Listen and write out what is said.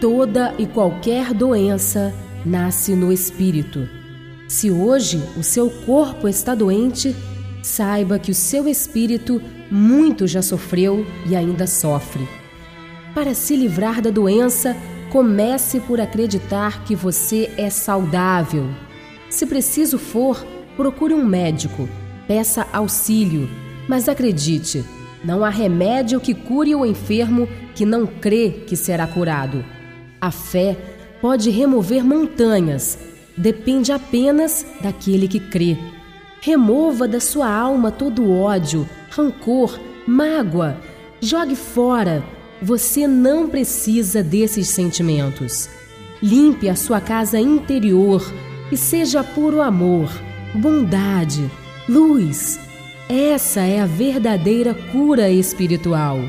Toda e qualquer doença nasce no espírito. Se hoje o seu corpo está doente, saiba que o seu espírito muito já sofreu e ainda sofre. Para se livrar da doença, comece por acreditar que você é saudável. Se preciso for, procure um médico, peça auxílio, mas acredite, não há remédio que cure o enfermo que não crê que será curado. A fé pode remover montanhas, depende apenas daquele que crê. Remova da sua alma todo ódio, rancor, mágoa. Jogue fora. Você não precisa desses sentimentos. Limpe a sua casa interior e seja puro amor, bondade, luz essa é a verdadeira cura espiritual.